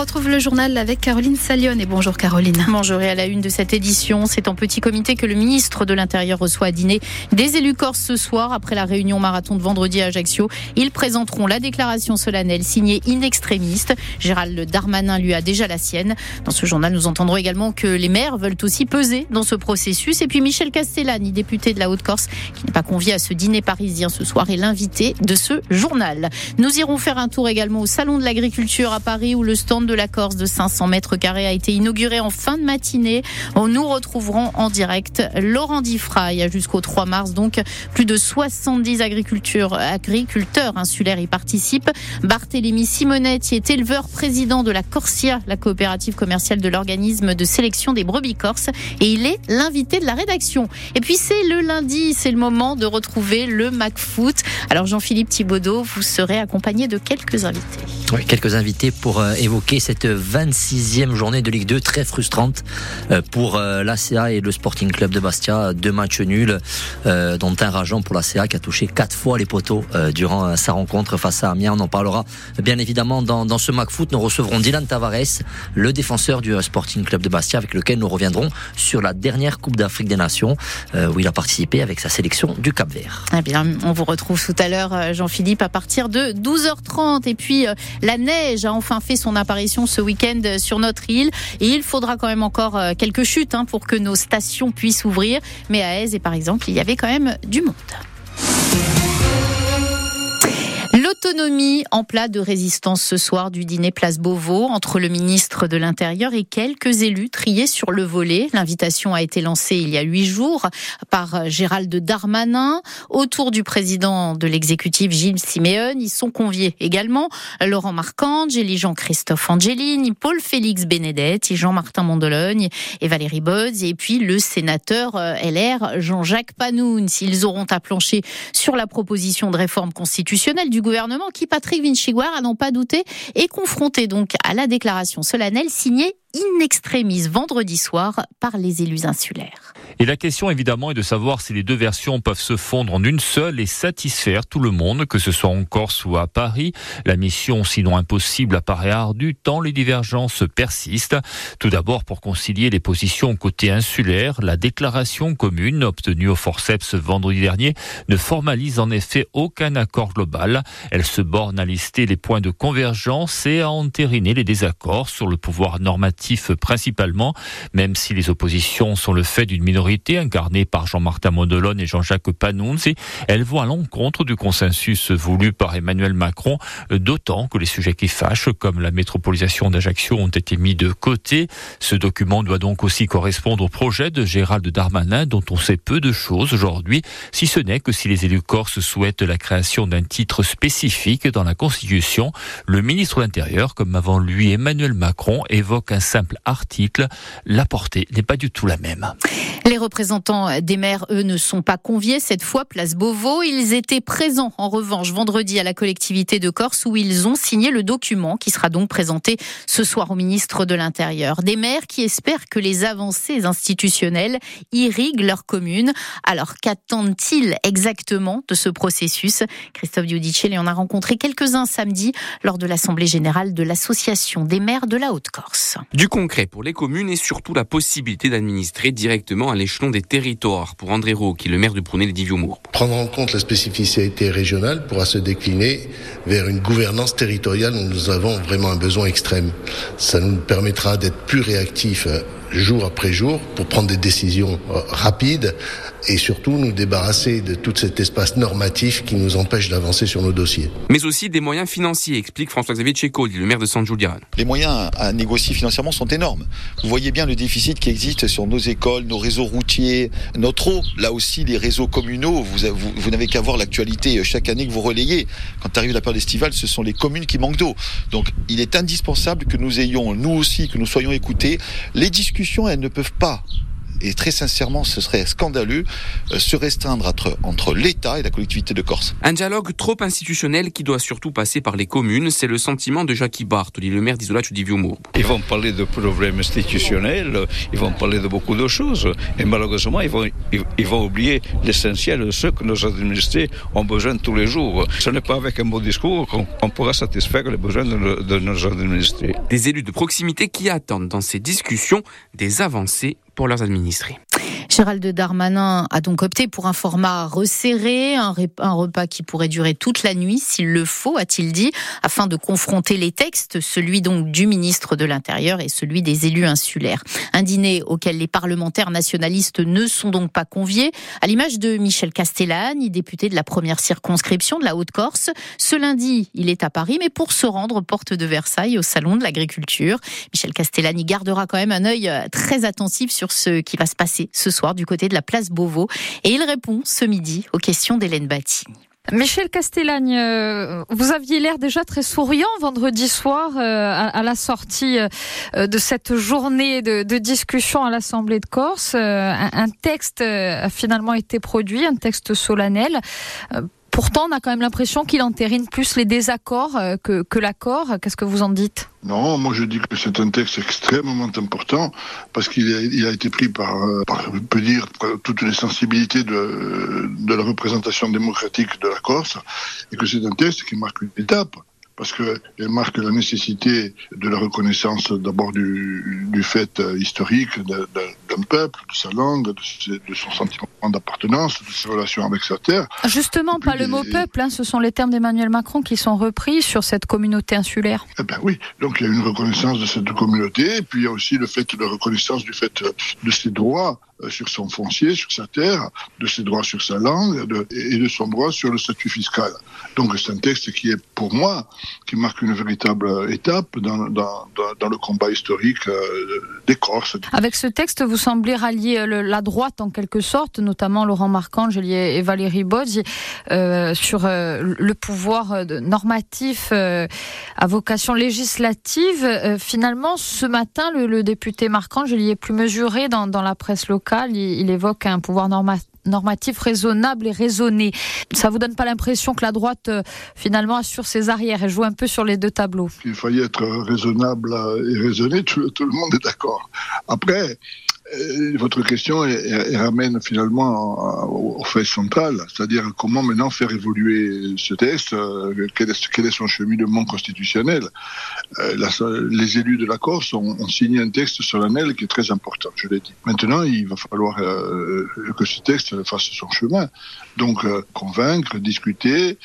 retrouve le journal avec Caroline Salion. Et bonjour Caroline. Bonjour et à la une de cette édition, c'est en petit comité que le ministre de l'Intérieur reçoit à dîner des élus corses ce soir après la réunion marathon de vendredi à Ajaccio. Ils présenteront la déclaration solennelle signée in extrémiste. Gérald Darmanin lui a déjà la sienne. Dans ce journal, nous entendrons également que les maires veulent aussi peser dans ce processus. Et puis Michel Castellani, député de la Haute-Corse, qui n'est pas convié à ce dîner parisien ce soir, est l'invité de ce journal. Nous irons faire un tour également au Salon de l'Agriculture à Paris où le stand de la Corse de 500 mètres carrés a été inauguré en fin de matinée. Nous retrouverons en direct Laurent Diffray jusqu'au 3 mars. Donc, plus de 70 agriculteurs, agriculteurs insulaires y participent. Barthélémy Simonetti est éleveur président de la Corsia, la coopérative commerciale de l'organisme de sélection des brebis corses. Et il est l'invité de la rédaction. Et puis, c'est le lundi, c'est le moment de retrouver le MacFoot. Alors, Jean-Philippe Thibaudot, vous serez accompagné de quelques invités. Oui, quelques invités pour euh, évoquer cette 26e journée de Ligue 2 très frustrante euh, pour euh, l'ACA et le Sporting Club de Bastia. Deux matchs nuls, dont un rageant pour l'ACA qui a touché quatre fois les poteaux durant sa rencontre face à Amiens. On en parlera bien évidemment dans, dans ce MacFoot. Nous recevrons Dylan Tavares, le défenseur du Sporting Club de Bastia, avec lequel nous reviendrons sur la dernière Coupe d'Afrique des Nations où il a participé avec sa sélection du Cap Vert. Eh bien, on vous retrouve tout à l'heure, Jean-Philippe, à partir de 12h30. Et puis, la neige a enfin fait son apparition ce week-end sur notre île. Et il faudra quand même encore euh, quelques chutes hein, pour que nos stations puissent ouvrir. Mais à Aise, par exemple, il y avait quand même du monde. L'autonomie en plat de résistance ce soir du dîner Place Beauvau entre le ministre de l'Intérieur et quelques élus triés sur le volet. L'invitation a été lancée il y a huit jours par Gérald Darmanin. Autour du président de l'exécutif Gilles Siméon, ils sont conviés également Laurent Marcangeli, Élie Jean-Christophe Angelini, Paul Félix Benedetti, Jean-Martin Mondologne et Valérie Bodz et puis le sénateur euh, LR Jean-Jacques Panoun. S'ils auront à plancher sur la proposition de réforme constitutionnelle du gouvernement qui, Patrick Vinchiguar, à n'en pas douté, est confronté donc à la déclaration solennelle signée in extremis vendredi soir par les élus insulaires. Et la question évidemment est de savoir si les deux versions peuvent se fondre en une seule et satisfaire tout le monde, que ce soit en Corse ou à Paris. La mission, sinon impossible, apparaît ardue tant les divergences persistent. Tout d'abord pour concilier les positions côté insulaire, la déclaration commune obtenue au forceps vendredi dernier ne formalise en effet aucun accord global. Elle se borne à lister les points de convergence et à entériner les désaccords sur le pouvoir normatif principalement, même si les oppositions sont le fait d'une minorité incarnée par Jean-Martin Mondolone et Jean-Jacques Panunzi, elles vont à l'encontre du consensus voulu par Emmanuel Macron, d'autant que les sujets qui fâchent, comme la métropolisation d'Ajaccio, ont été mis de côté. Ce document doit donc aussi correspondre au projet de Gérald Darmanin, dont on sait peu de choses aujourd'hui, si ce n'est que si les élus corses souhaitent la création d'un titre spécifique dans la Constitution, le ministre de l'Intérieur, comme avant lui Emmanuel Macron, évoque un simple article, la portée n'est pas du tout la même. Les représentants des maires, eux, ne sont pas conviés cette fois, place Beauvau. Ils étaient présents, en revanche, vendredi à la collectivité de Corse où ils ont signé le document qui sera donc présenté ce soir au ministre de l'Intérieur. Des maires qui espèrent que les avancées institutionnelles irriguent leur commune. Alors, qu'attendent-ils exactement de ce processus? Christophe Giudicelli en a rencontré quelques-uns samedi lors de l'Assemblée générale de l'Association des maires de la Haute-Corse. Du concret pour les communes et surtout la possibilité d'administrer directement à l'échelon des territoires. Pour André Roux, qui est le maire de Prounet les mour Prendre en compte la spécificité régionale pourra se décliner vers une gouvernance territoriale où nous avons vraiment un besoin extrême. Ça nous permettra d'être plus réactifs euh, jour après jour pour prendre des décisions euh, rapides et surtout nous débarrasser de tout cet espace normatif qui nous empêche d'avancer sur nos dossiers. Mais aussi des moyens financiers, explique François-Xavier Tchéco, le maire de San Giuliano. Les moyens à négocier financièrement sont énormes. Vous voyez bien le déficit qui existe sur nos écoles, nos réseaux routiers, notre eau, là aussi les réseaux communaux. Vous, vous, vous n'avez qu'à voir l'actualité chaque année que vous relayez. Quand arrive la période estivale, ce sont les communes qui manquent d'eau. Donc il est indispensable que nous ayons, nous aussi, que nous soyons écoutés. Les discussions, elles ne peuvent pas et très sincèrement, ce serait scandaleux euh, se restreindre entre, entre l'État et la collectivité de Corse. Un dialogue trop institutionnel qui doit surtout passer par les communes, c'est le sentiment de Jacques Bartoli, le maire d'Isola du Ils vont parler de problèmes institutionnels, ils vont parler de beaucoup de choses, et malheureusement, ils vont, ils, vont oublier l'essentiel de ce que nos administrés ont besoin tous les jours. Ce n'est pas avec un beau discours qu'on pourra satisfaire les besoins de, de nos administrés. Des élus de proximité qui attendent dans ces discussions des avancées pour leurs administrés. Gérald Darmanin a donc opté pour un format resserré, un, repas qui pourrait durer toute la nuit s'il le faut, a-t-il dit, afin de confronter les textes, celui donc du ministre de l'Intérieur et celui des élus insulaires. Un dîner auquel les parlementaires nationalistes ne sont donc pas conviés, à l'image de Michel Castellani, député de la première circonscription de la Haute-Corse. Ce lundi, il est à Paris, mais pour se rendre porte de Versailles au salon de l'agriculture. Michel Castellani gardera quand même un œil très attentif sur ce qui va se passer ce soir du côté de la place Beauvau. Et il répond ce midi aux questions d'Hélène Batti. Michel Castellagne, euh, vous aviez l'air déjà très souriant vendredi soir euh, à la sortie euh, de cette journée de, discussion à l'Assemblée de Corse. Un texte a finalement été produit, un texte solennel. Pourtant, on a quand même l'impression qu'il entérine plus les désaccords que, que l'accord. Qu'est-ce que vous en dites? Non, moi je dis que c'est un texte extrêmement important parce qu'il a, été pris par, euh, par, on peut dire, toutes les sensibilités de, la représentation démocratique de la Corse et que c'est un texte qui marque une étape parce qu'elle marque la nécessité de la reconnaissance d'abord du, du, fait euh, historique d'un peuple, de sa langue, de, son sentiment d'appartenance, de ses relations avec sa terre. Justement, pas le mot peuple, hein, ce sont les termes d'Emmanuel Macron qui sont repris sur cette communauté insulaire. Eh ben oui, donc il y a une reconnaissance de cette communauté, et puis il y a aussi le fait de la reconnaissance du fait de ses droits euh, sur son foncier, sur sa terre, de ses droits sur sa langue et de son droit sur le statut fiscal. Donc c'est un texte qui est, pour moi, qui marque une véritable étape dans, dans, dans le combat historique euh, des Corses. Avec ce texte, vous semblez rallier euh, la droite en quelque sorte, notamment Laurent Marcangeli et Valérie Bodzi, euh, sur le pouvoir normatif à vocation législative. finalement, ce matin, le, député Marcangeli est plus mesuré dans, dans la presse locale il, évoque un pouvoir normatif raisonnable et raisonné. Ça vous donne pas l'impression que la droite euh, finalement assure ses arrières et joue un peu sur les deux tableaux? Il fallait être raisonnable et raisonné, tout le monde est d'accord. Après, votre question ramène finalement au, fait central, c'est-à-dire comment maintenant faire évoluer ce texte, euh, quel, est, quel, est, son cheminement constitutionnel. Euh, les élus de la Corse ont, signé un texte solennel qui est très important, je l'ai dit. Maintenant, il va falloir que ce texte fasse son chemin. Donc, convaincre, discuter,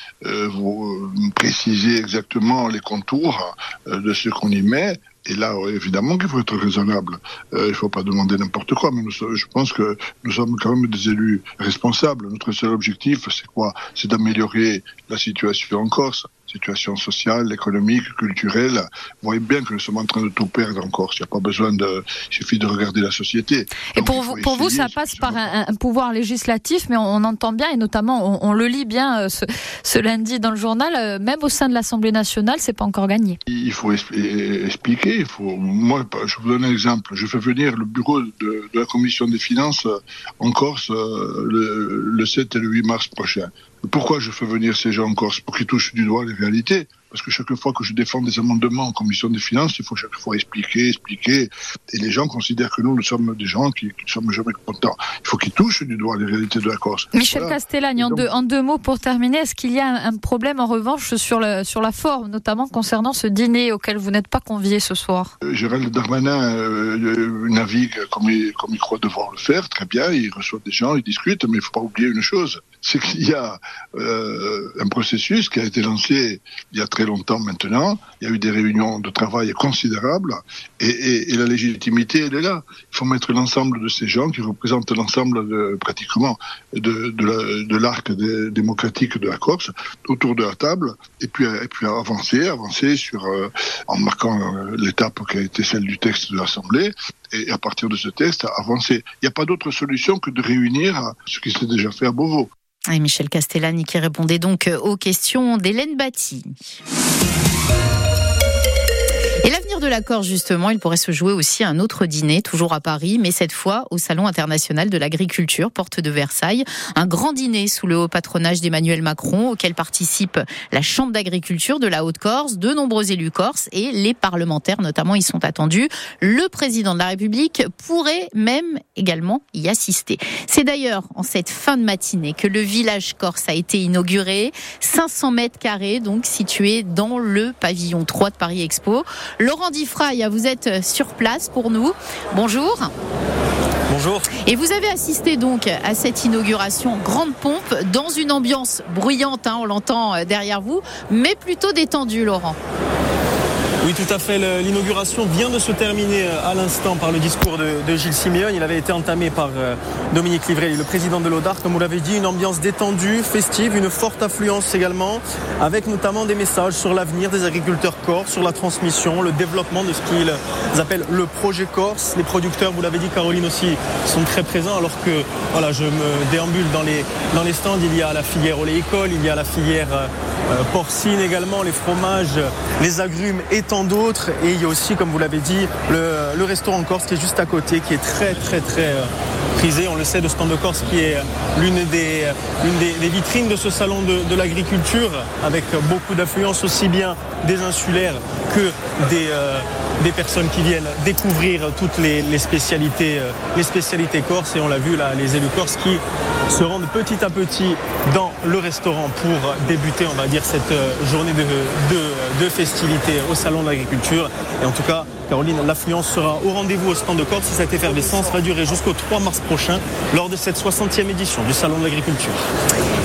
préciser exactement les contours de ce qu'on y met, et là, évidemment qu'il faut être raisonnable. Euh, il ne faut pas demander n'importe quoi, mais je pense que nous sommes quand même des élus responsables. Notre seul objectif, c'est quoi? C'est d'améliorer la situation en Corse situation sociale, économique, culturelle. Vous voyez bien que nous sommes en train de tout perdre en Corse. Il n'y a pas besoin de, il suffit de regarder la société. Et pour vous, pour vous, ça passe par un, pouvoir législatif, mais on, entend bien, et notamment, on, le lit bien euh, ce, lundi dans le journal, euh, même au sein de l'Assemblée nationale, c'est pas encore gagné. Il faut expliquer. Il faut, moi, je vous donne un exemple. Je fais venir le bureau de, la Commission des finances euh, en Corse le, le 7 et le 8 mars prochain. Pourquoi je fais venir ces gens en Corse Pour qu'ils touchent du doigt les réalités? Parce que chaque fois que je défends des amendements en commission des finances, il faut chaque fois expliquer, expliquer. Et les gens considèrent que nous, nous sommes des gens qui ne sommes jamais contents. Il faut qu'ils touchent du doigt les réalités de la Corse. Michel Castellagne, en, deux, en deux mots pour terminer, est-ce qu'il y a un, problème en revanche sur, le, sur la forme, notamment concernant ce dîner auquel vous n'êtes pas convié ce soir? Euh, Gérald Darmanin euh, navigue comme il, comme il croit devoir le faire, très bien, il reçoit des gens, il discute, mais il ne faut pas oublier une chose, c'est qu'il y a euh, un processus qui a été lancé il y a très longtemps maintenant. Il y a eu des réunions de travail considérables et, la légitimité, elle est là. Il faut mettre l'ensemble de ces gens qui représentent l'ensemble de, pratiquement de, l'arc démocratique de la Corse autour de la table et puis, et puis avancer, avancer sur, euh, en marquant euh, l'étape qui a été celle du texte de l'Assemblée et à partir de ce texte, avancer. Il n'y a pas d'autre solution que de réunir ce qui s'est déjà fait à Beauvau. Et Michel Castellani qui répondait donc aux questions d'Hélène Batti. Et l'avenir de la Corse, justement, il pourrait se jouer aussi un autre dîner, toujours à Paris, mais cette fois au Salon international de l'agriculture, porte de Versailles. Un grand dîner sous le haut patronage d'Emmanuel Macron, auquel participe la Chambre d'agriculture de la Haute-Corse, de nombreux élus corses et les parlementaires notamment y sont attendus. Le président de la République pourrait même également y assister. C'est d'ailleurs en cette fin de matinée que le village corse a été inauguré. 500 mètres carrés, donc situé dans le pavillon 3 de Paris Expo. Laurent Diffray, vous êtes sur place pour nous. Bonjour. Bonjour. Et vous avez assisté donc à cette inauguration grande pompe dans une ambiance bruyante, hein, on l'entend derrière vous, mais plutôt détendue, Laurent. Oui, tout à fait. L'inauguration vient de se terminer euh, à l'instant par le discours de, Gilles Simeone. Il avait été entamé par euh, Dominique Livré, le président de l'ODAR. Comme vous l'avez dit, une ambiance détendue, festive, une forte affluence également, avec notamment des messages sur l'avenir des agriculteurs corse, sur la transmission, le développement de ce qu'ils appellent le projet corse. Les producteurs, vous l'avez dit, Caroline aussi, sont très présents, alors que voilà, je me déambule dans les, dans les stands. Il y a la filière oléicole, il y a la filière euh, porcine également, les fromages, les agrumes et tant d'autres. Et il y a aussi, comme vous l'avez dit, le, restaurant Corse qui est juste à côté, qui est très très très euh, prisé. On le sait, de Stand de Corse qui est l'une des, des, vitrines de ce salon de, l'agriculture, avec beaucoup d'affluence aussi bien des insulaires que des, euh, des personnes qui viennent découvrir toutes les, spécialités, euh, les spécialités corses. Et on l'a vu là, les élus corses qui se rendent petit à petit dans le restaurant pour débuter, on va dire, cette euh, journée de, de, de festivités au Salon de l'Agriculture. Et en tout cas, Caroline, l'affluence sera au rendez-vous au stand de Corse. Cette effervescence va durer jusqu'au 3 mars prochain lors de cette 60e édition du Salon de l'Agriculture.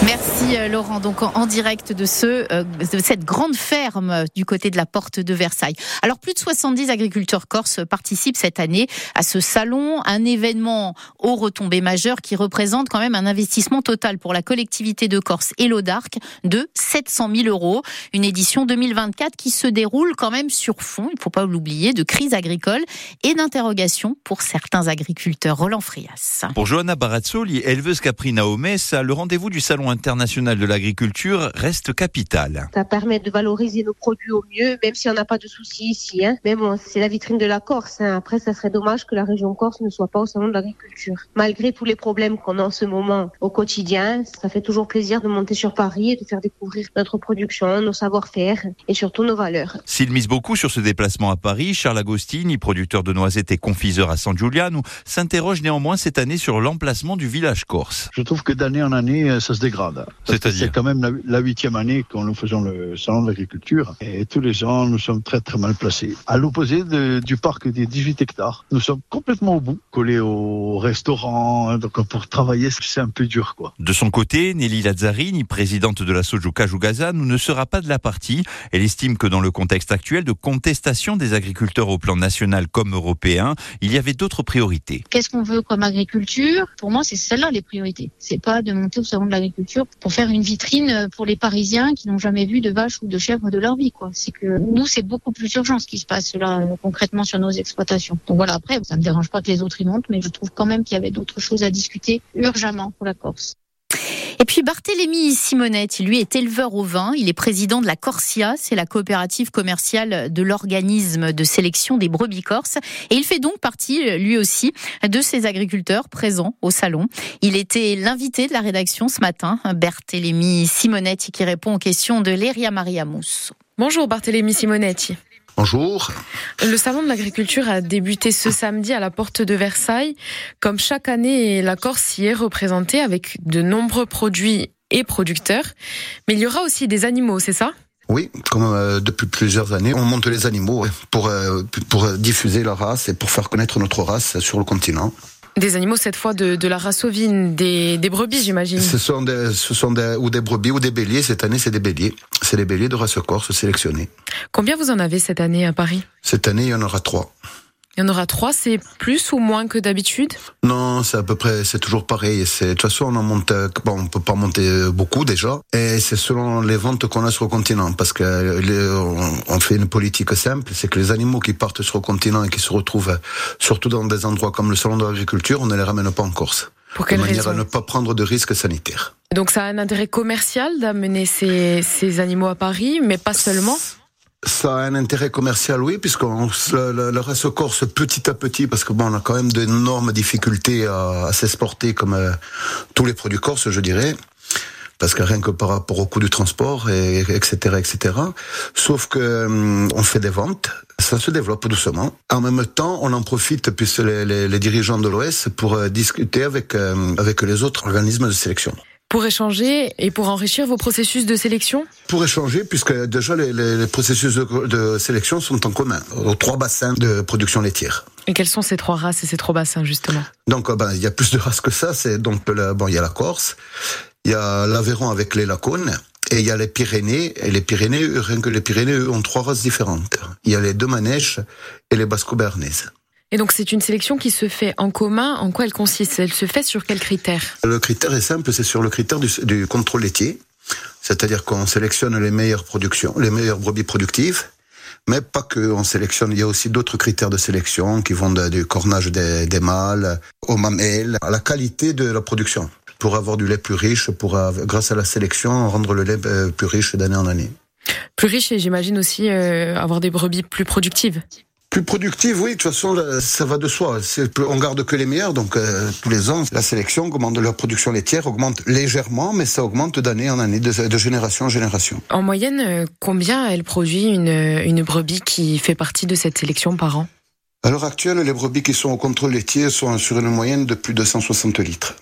Merci euh, Laurent. Donc en direct de, ce, de cette grande ferme du côté de la porte de Versailles. Alors plus de 70 agriculteurs corses participent cette année à ce salon, un événement aux retombées majeures qui représente quand même un investissement total pour la collectivité de Corse et l'Audarc de 700 000 euros. Une édition 2024 qui se déroule quand même sur fond, il ne faut pas l'oublier, de crise agricole et d'interrogation pour certains agriculteurs. Roland Frias. Pour Johanna Barazzoli, éleveuse caprina au le rendez-vous du Salon international de l'agriculture reste capital. Ça permet de valoriser nos produits au mieux, même si on n'a pas de soucis ici. Hein. Mais bon, c'est la vitrine de la Corse. Hein. Après, ça serait dommage que la région Corse ne soit pas au salon de l'agriculture. Malgré tous les problèmes qu'on a en ce moment au quotidien, ça fait toujours plaisir de monter sur Paris et de faire découvrir notre production, nos savoir-faire et surtout nos valeurs. S'il mise beaucoup sur ce déplacement à Paris, Charles Agostini, producteur de noisettes et confiseur à San Giuliano, s'interroge néanmoins cette année sur l'emplacement du village corse. Je trouve que d'année en année, euh, ça se dégrade. C'est-à-dire C'est quand même la huitième année que nous faisons le salon de l'agriculture et tous les ans, nous sommes très très mal placés. À l'opposé du parc des 18 hectares, nous sommes complètement au bout, collés au restaurant. Donc pour travailler, c'est un peu dur, quoi. De son côté, Nelly Lazzarini, présidente de la Sojuka Jugaza, ne sera pas de la partie. Elle estime que dans le contexte actuel de contestation des agriculteurs au plan national comme européen, il y avait d'autres priorités. Qu'est-ce qu'on veut comme agriculture? Pour moi, c'est celle-là les priorités. C'est pas de monter au salon de l'agriculture pour faire une vitrine pour les Parisiens qui n'ont jamais vu de vaches ou de chèvres de leur vie. C'est que nous, c'est beaucoup plus urgent ce qui se passe là euh, concrètement sur nos exploitations. Donc voilà, après, ça me dérange pas que les autres y montent, mais je trouve quand même qu'il y avait d'autres choses à discuter urgemment pour la Corse. Et puis Barthélémy Simonetti, lui est éleveur au vin, il est président de la Corsia, c'est la coopérative commerciale de l'organisme de sélection des brebis corses et il fait donc partie lui aussi de ces agriculteurs présents au salon. Il était l'invité de la rédaction ce matin, Barthélémy Simonetti qui répond aux questions de Léria Maria Mousse. Bonjour Barthélémy Simonetti. Bonjour. Le salon de l'agriculture a débuté ce samedi à la porte de Versailles. Comme chaque année, la Corse y est représentée avec de nombreux produits et producteurs. Mais il y aura aussi des animaux, c'est ça? Oui, comme euh, depuis plusieurs années, on monte les animaux pour, euh, pour diffuser la race et pour faire connaître notre race sur le continent. Des animaux cette fois de, de la race ovine, des, des brebis j'imagine. Ce sont, des, ce sont des, ou des brebis ou des béliers. Cette année c'est des béliers. C'est les béliers de race corse sélectionnés. Combien vous en avez cette année à Paris? Cette année il y en aura trois. Il y en aura trois, c'est plus ou moins que d'habitude? Non, c'est à peu près, c'est toujours pareil. C'est de toute façon, on en monte, bon, on peut pas monter beaucoup déjà, et c'est selon les ventes qu'on a sur le continent, parce que on fait une politique simple, c'est que les animaux qui partent sur le continent et qui se retrouvent surtout dans des endroits comme le salon de l'agriculture, on ne les ramène pas en Corse. Pour quelle de manière raison à ne pas prendre de risques sanitaires. Donc ça a un intérêt commercial d'amener ces, ces animaux à Paris, mais pas seulement? Ça a un intérêt commercial, oui, puisqu'on le, le, reste corse petit à petit, parce que bon, on a quand même d'énormes difficultés à, s'exporter comme euh, tous les produits corses, je dirais parce que rien que par rapport au coût du transport, et, etc., etc. Sauf que hum, on fait des ventes, ça se développe doucement. En même temps, on en profite puisque les dirigeants de l'OS pour euh, discuter avec euh, avec les autres organismes de sélection. Pour échanger et pour enrichir vos processus de sélection Pour échanger, puisque déjà les, les processus de, de, sélection sont en commun aux trois bassins de production laitière. Et quelles sont ces trois races et ces trois bassins justement? Donc, ben, il y a plus de races que ça. C'est donc bon, il y a la Corse, il y a l'Aveyron avec les Lacones, et il y a les Pyrénées, et les Pyrénées, rien que les Pyrénées, eux, ont trois races différentes. Il y a les deux Manèches et les Basco-Bernaises. Et donc c'est une sélection qui se fait en commun. En quoi elle consiste? Elle se fait sur quels critères? Le critère est simple, c'est sur le critère du, du contrôle laitier. C'est-à-dire qu'on sélectionne les meilleures productions, les meilleures brebis productives. Mais pas que, on sélectionne, il y a aussi d'autres critères de sélection qui vont du cornage des, des mâles au mamelles, à la qualité de la production pour avoir du lait plus riche, pour, grâce à la sélection, rendre le lait plus riche d'année en année. Plus riche et j'imagine aussi euh, avoir des brebis plus productives. Plus productive, oui. De toute façon, ça va de soi. On garde que les meilleurs, donc euh, tous les ans, la sélection augmente, leur production laitière augmente légèrement, mais ça augmente d'année en année, de, de, génération en génération. En moyenne, euh, combien elle produit une, une brebis qui fait partie de cette sélection par an? À l'heure actuelle, les brebis qui sont au contrôle laitier sont sur une moyenne de plus de 160 litres.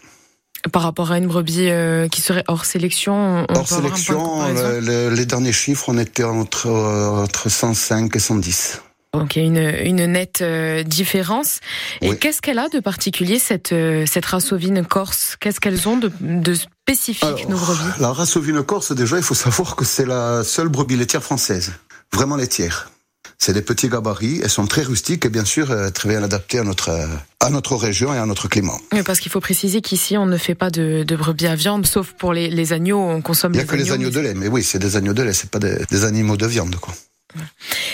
Par rapport à une brebis euh, qui serait hors sélection, on hors sélection, le, les derniers chiffres, on était entre, entre 105 et 110. Donc il y a une, une nette euh, différence. Et oui. qu'est-ce qu'elle a de particulier cette euh, cette race ovine corse? Qu'est-ce qu'elles ont de, de spécifique Alors, nos brebis? La race ovine corse, déjà, il faut savoir que c'est la seule brebis laitière française, vraiment laitière. C'est des petits gabarits, elles sont très rustiques et bien sûr euh, très bien adaptées à notre à notre région et à notre climat. Oui, parce qu'il faut préciser qu'ici on ne fait pas de, de, brebis à viande, sauf pour les, les agneaux, on consomme. Il n'y a les que les agneaux de lait, mais oui, c'est des agneaux de lait, c'est pas des, des animaux de viande, quoi.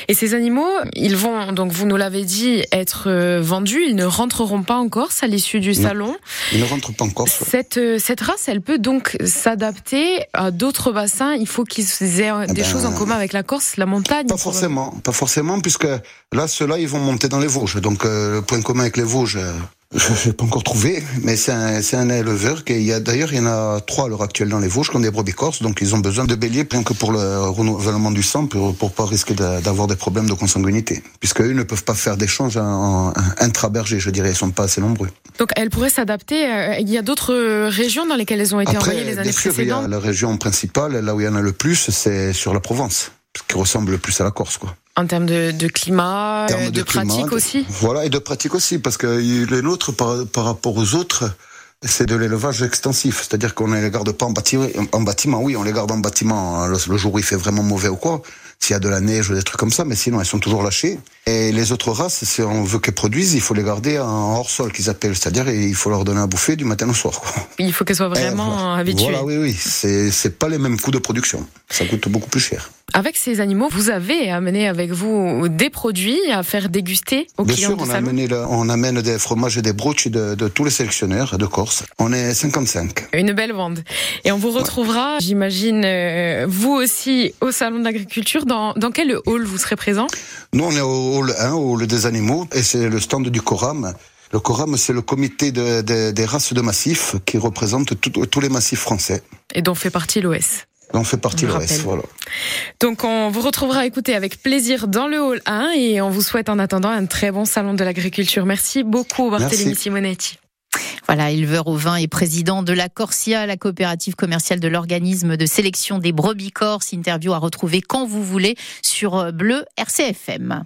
Et ces animaux, ils vont, donc vous nous l'avez dit, être euh, vendus, ils ne rentreront pas en Corse à l'issue du salon. Ils ne rentrent pas en Corse. Cette, euh, cette race, elle peut donc s'adapter à d'autres bassins. Il faut qu'ils aient Ah des ben, choses en commun avec la Corse, la montagne. Pas forcément, pas forcément, puisque là, ceux-là, ils vont monter dans les Vosges. Donc, euh, le point commun avec les Vosges, euh, je n'ai pas encore trouvé, mais c'est un, c'est un éleveur qui il y a d'ailleurs il y en a trois à l'heure actuelle dans les Vosges qui ont des brebis corses, donc ils ont besoin de béliers rien que pour le renouvellement du sang pour pour pas risquer d'avoir des problèmes de consanguinité, puisque eux ne peuvent pas faire d'échange en, en intraberger, je dirais, ils sont pas assez nombreux. Donc elles pourraient s'adapter. euh, Il y a d'autres régions dans lesquelles elles ont été Après, envoyées les années sûr, il y a précédentes. la région principale, là où il y en a le plus, c'est sur la Provence, qui ressemble le plus à la Corse, quoi. En termes de, de climat, termes euh, de, climat, pratique de- aussi. Voilà, et de pratique aussi, parce que les nôtres, par, par rapport aux autres, c'est de l'élevage extensif. C'est-à-dire qu'on ne les garde pas en bâtiment, en bâtiment. Oui, on les garde en bâtiment hein, le, le jour où il fait vraiment mauvais ou quoi. S'il y a de la neige ou des trucs comme ça, mais sinon elles sont toujours lâchées. Et les autres races, si on veut qu'elles produisent, il faut les garder en hors sol qu'ils appellent. C'est-à-dire il faut leur donner à bouffer du matin au soir. Quoi. Il faut qu'elles soient vraiment habituées. Voilà, oui, oui. C'est c'est pas les mêmes coûts de production. Ça coûte beaucoup plus cher. Avec ces animaux, vous avez amené avec vous des produits à faire déguster aux Bien clients sûr, on, a amené le- on amène des fromages et des broches de, de tous les sélectionneurs de Corse. On est 55. Une belle vente. Et on vous retrouvera, j'imagine, euh, vous aussi au Salon de l'Agriculture. Dans, dans quel hall vous serez présent? Nous, on est au hall 1, au hall des animaux, et c'est le stand du Coram. Le Coram, c'est le comité de- de- des races de massifs qui représente tout- tous les massifs français. et dont fait partie l'OS. On fait partie le voilà. Donc on vous retrouvera écouter avec plaisir dans le hall 1 et on vous souhaite en attendant un très bon Salon de l'Agriculture. Merci beaucoup Barthélémy Merci. Simonetti. Voilà, éleveur au vin et président de la Corsia, la coopérative commerciale de l'organisme de sélection des brebis corses. Interview à retrouver quand vous voulez sur Bleu RCFM.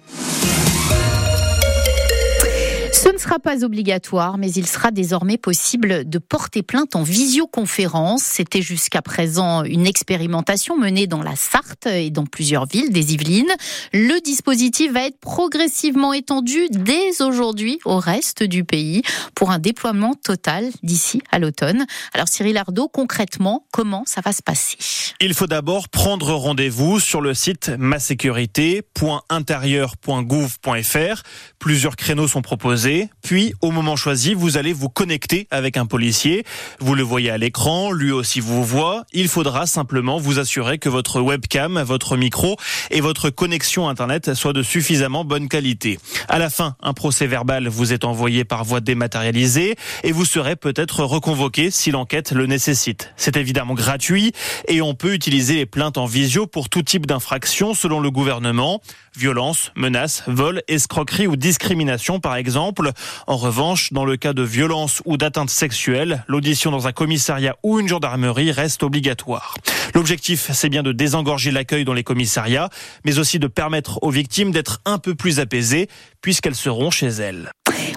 Ce ne sera pas obligatoire, mais il sera désormais possible de porter plainte en visioconférence. C'était jusqu'à présent une expérimentation menée dans la Sarthe et dans plusieurs villes des Yvelines. Le dispositif va être progressivement étendu dès aujourd'hui au reste du pays pour un déploiement total d'ici à l'automne. Alors Cyril Ardo, concrètement, comment ça va se passer? Il faut d'abord prendre rendez-vous sur le site masécurité.intérieur.gouv.fr. Plusieurs créneaux sont proposés puis au moment choisi, vous allez vous connecter avec un policier. Vous le voyez à l'écran, lui aussi vous voit. Il faudra simplement vous assurer que votre webcam, votre micro et votre connexion Internet soient de suffisamment bonne qualité. À la fin, un procès verbal vous est envoyé par voie dématérialisée et vous serez peut-être reconvoqué si l'enquête le nécessite. C'est évidemment gratuit et on peut utiliser les plaintes en visio pour tout type d'infraction selon le gouvernement. Violence, menaces, vol, escroquerie ou discrimination par exemple. En revanche, dans le cas de violence ou d'atteinte sexuelle, l'audition dans un commissariat ou une gendarmerie reste obligatoire. L'objectif, c'est bien de désengorger l'accueil dans les commissariats, mais aussi de permettre aux victimes d'être un peu plus apaisées puisqu'elles seront chez elles.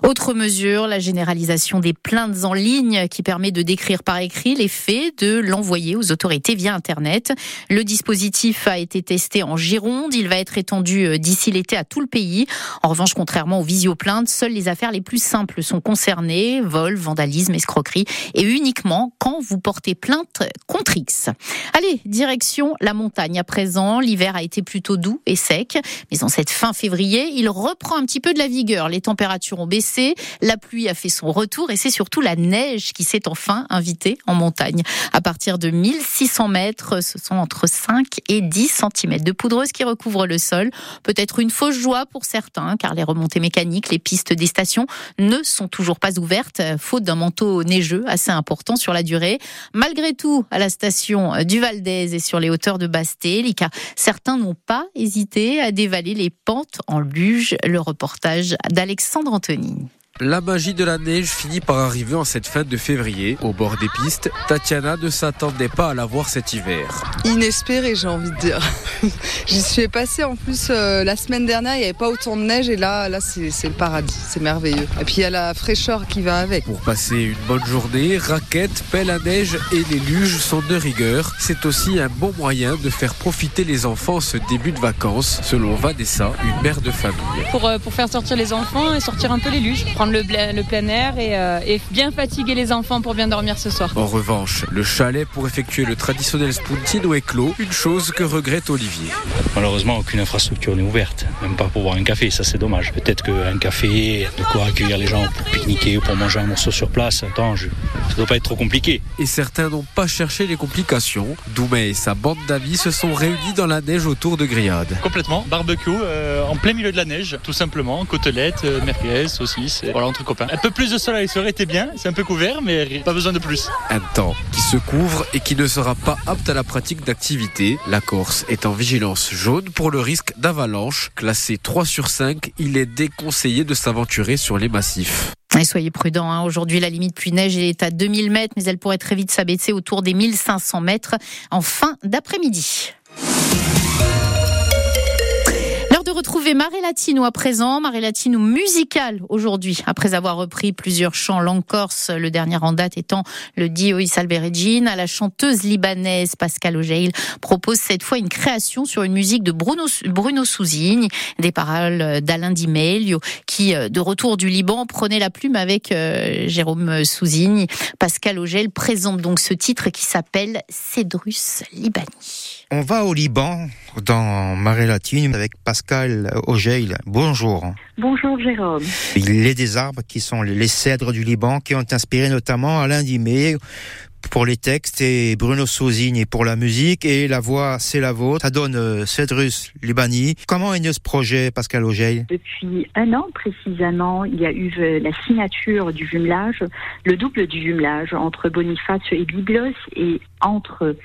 Autre mesure, la généralisation des plaintes en ligne qui permet de décrire par écrit les faits, de l'envoyer aux autorités via Internet. Le dispositif a été testé en Gironde. Il va être étendu euh, d'ici l'été à tout le pays. En revanche, contrairement aux visioplaintes, seules les affaires les plus simples sont concernées. Vol, vandalisme, escroquerie. Et uniquement quand vous portez plainte contre X. Allez, direction la montagne à présent. L'hiver a été plutôt doux et sec. Mais en cette fin février, il reprend un petit peu de la vigueur. Les températures ont baissé, la pluie a fait son retour et c'est surtout la neige qui s'est enfin invitée en montagne. À partir de 1600 mètres, ce sont entre 5 et 10 cm de poudreuse qui recouvrent le sol. Peut-être une fausse joie pour certains, car les remontées mécaniques, les pistes des stations ne sont toujours pas ouvertes, faute d'un manteau neigeux assez important sur la durée. Malgré tout, à la station du Val d'Aise et sur les hauteurs de Basté, certains n'ont pas hésité à dévaler les pentes en luge. Le reportage d'Alexandre Anthony. La magie de la neige finit par arriver en cette fin de février. Au bord des pistes, Tatiana ne s'attendait pas à la voir cet hiver. Inespéré, j'ai envie de dire. J'y suis passée en plus euh, la semaine dernière, il n'y avait pas autant de neige et là, là c'est le paradis, c'est merveilleux. Et puis il y a la fraîcheur qui va avec. Pour passer une bonne journée, raquettes, pelle à neige et les luges sont de rigueur. C'est aussi un bon moyen de faire profiter les enfants ce début de vacances, selon Vanessa, une mère de famille. Pour, euh, pour faire sortir les enfants et sortir un peu les luges le, plein air euh, et, bien fatiguer les enfants pour bien dormir ce soir. En revanche, le chalet pour effectuer le traditionnel spuntino est clos, une chose que regrette Olivier. Malheureusement, aucune infrastructure n'est ouverte, même pas pour boire un café, ça c'est dommage. Peut-être qu'un café, de quoi accueillir les gens pour pique-niquer ou pour manger un morceau sur place, attends, je... ça doit pas être trop compliqué. Et certains n'ont pas cherché les complications. Doumé et sa bande d'amis se sont réunis dans la neige autour de Grillade. Complètement, barbecue euh, en plein milieu de la neige, tout simplement, côtelettes, euh, merguez, saucisses voilà, entre copains. Un peu plus de soleil serait été bien, c'est un peu couvert, mais pas besoin de plus. Un temps qui se couvre et qui ne sera pas apte à la pratique d'activité. La Corse est en vigilance jaune pour le risque d'avalanche. Classé 3 sur 5, il est déconseillé de s'aventurer sur les massifs. Et soyez prudents, hein. aujourd'hui la limite pluie neige est à 2000 mètres, mais elle pourrait très vite s'abaisser autour des 1500 mètres en fin d'après-midi retrouver Marie Latino à présent, Marie Latino musicale aujourd'hui, après avoir repris plusieurs chants langue corse, le dernier en date étant le Dio Isalberegine. La chanteuse libanaise Pascal Ogeil propose cette fois une création sur une musique de Bruno, Bruno Sousigne, des paroles d'Alain Di Meglio, qui, euh, de retour du Liban, prenait la plume avec euh, Jérôme Sousigne. Pascal Ogeil présente donc ce titre qui s'appelle Cédrus Libani. On va au Liban dans Marée Latine avec Pascal Ogeil. Bonjour. Bonjour Jérôme. Il est des arbres qui sont les cèdres du Liban qui ont inspiré notamment Alain Dimé pour les textes et Bruno Sauzigne pour la musique et la voix c'est la vôtre. Ça donne euh, Cédrus Libani. Comment est né ce projet Pascal Ogeil Depuis un an précisément, il y a eu euh, la signature du jumelage, le double du jumelage entre Boniface et Biblos et entre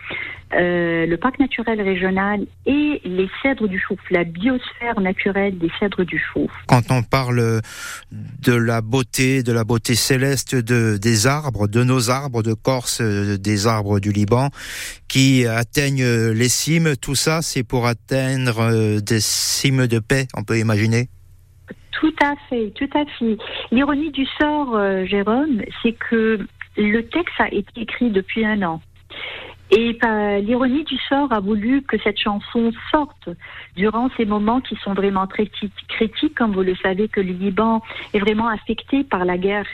euh, le parc naturel régional et les cèdres du Chouf, la biosphère naturelle des cèdres du Chouf. Quand on parle de la beauté, de la beauté céleste de, des arbres, de nos arbres de Corse, euh, des arbres du Liban, qui atteignent les cimes, tout ça, c'est pour atteindre euh, des cimes de paix, on peut imaginer? Tout à fait, tout à fait. L'ironie du sort, Jérôme, c'est que le texte a été écrit depuis un an. Et l'ironie du sort a voulu que cette chanson sorte durant ces moments qui sont vraiment très critiques, comme vous le savez, que le Liban est vraiment affecté par la guerre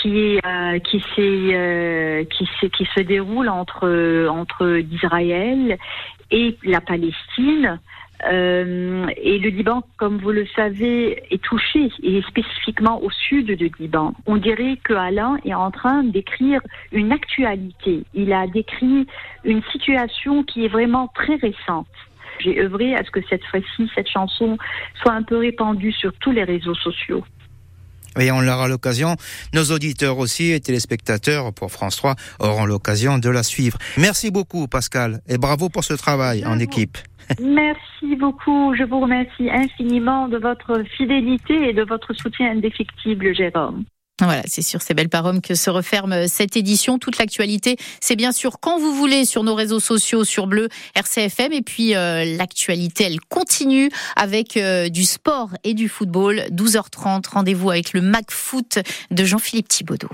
qui est euh, qui euh, qui, qui se déroule entre entre Israël et la Palestine. Euh, et le Liban, comme vous le savez, est touché, et spécifiquement au sud de Liban. On dirait que Alain est en train d'écrire une actualité. Il a décrit une situation qui est vraiment très récente. J'ai œuvré à ce que cette fois-ci, cette chanson soit un peu répandue sur tous les réseaux sociaux. Et on aura l'occasion, nos auditeurs aussi et téléspectateurs pour France 3 auront l'occasion de la suivre. Merci beaucoup Pascal et bravo pour ce travail en équipe. Merci beaucoup. Je vous remercie infiniment de votre fidélité et de votre soutien indéfectible, Jérôme. Voilà, c'est sur ces belles paroles que se referme cette édition. Toute l'actualité, c'est bien sûr quand vous voulez sur nos réseaux sociaux, sur Bleu, RCFM. Et puis euh, l'actualité, elle continue avec euh, du sport et du football. 12h30, rendez-vous avec le Mac Foot de Jean-Philippe Thibaudot.